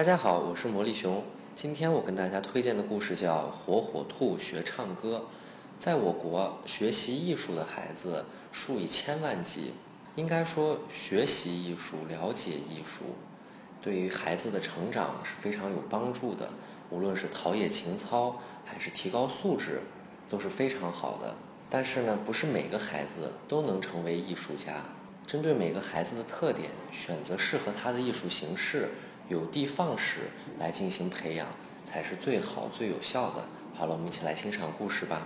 大家好，我是魔力熊。今天我跟大家推荐的故事叫《火火兔学唱歌》。在我国，学习艺术的孩子数以千万计。应该说，学习艺术、了解艺术，对于孩子的成长是非常有帮助的。无论是陶冶情操，还是提高素质，都是非常好的。但是呢，不是每个孩子都能成为艺术家。针对每个孩子的特点，选择适合他的艺术形式，有的放矢来进行培养，才是最好最有效的。好了，我们一起来欣赏故事吧。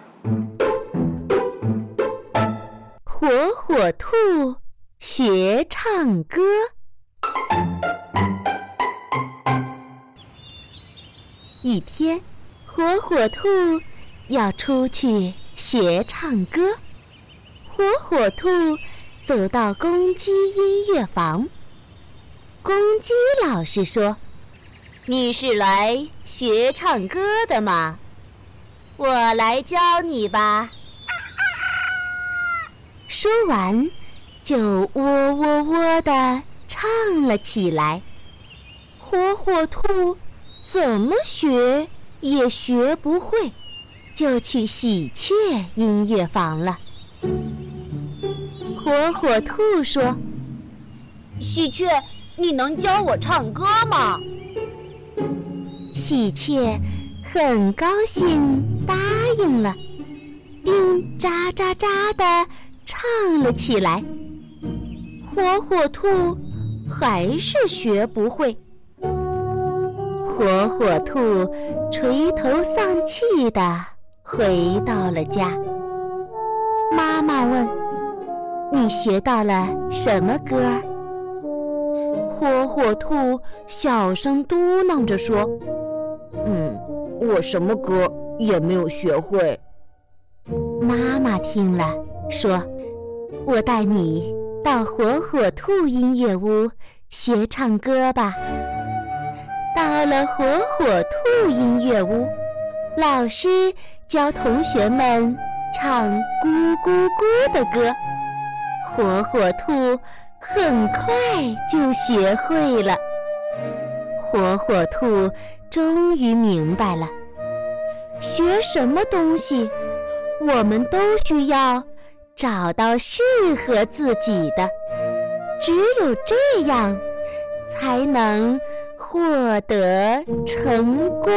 火火兔学唱歌。一天，火火兔要出去学唱歌。火火兔。走到公鸡音乐房，公鸡老师说：“你是来学唱歌的吗？我来教你吧。”说完，就喔喔喔地唱了起来。火火兔怎么学也学不会，就去喜鹊音乐房了。火火兔说：“喜鹊，你能教我唱歌吗？”喜鹊很高兴，答应了，并喳喳喳地唱了起来。火火兔还是学不会。火火兔垂头丧气地回到了家。妈妈问。你学到了什么歌？火火兔小声嘟囔着说：“嗯，我什么歌也没有学会。”妈妈听了说：“我带你到火火兔音乐屋学唱歌吧。”到了火火兔音乐屋，老师教同学们唱《咕咕咕》的歌。火火兔很快就学会了。火火兔终于明白了，学什么东西，我们都需要找到适合自己的，只有这样，才能获得成功。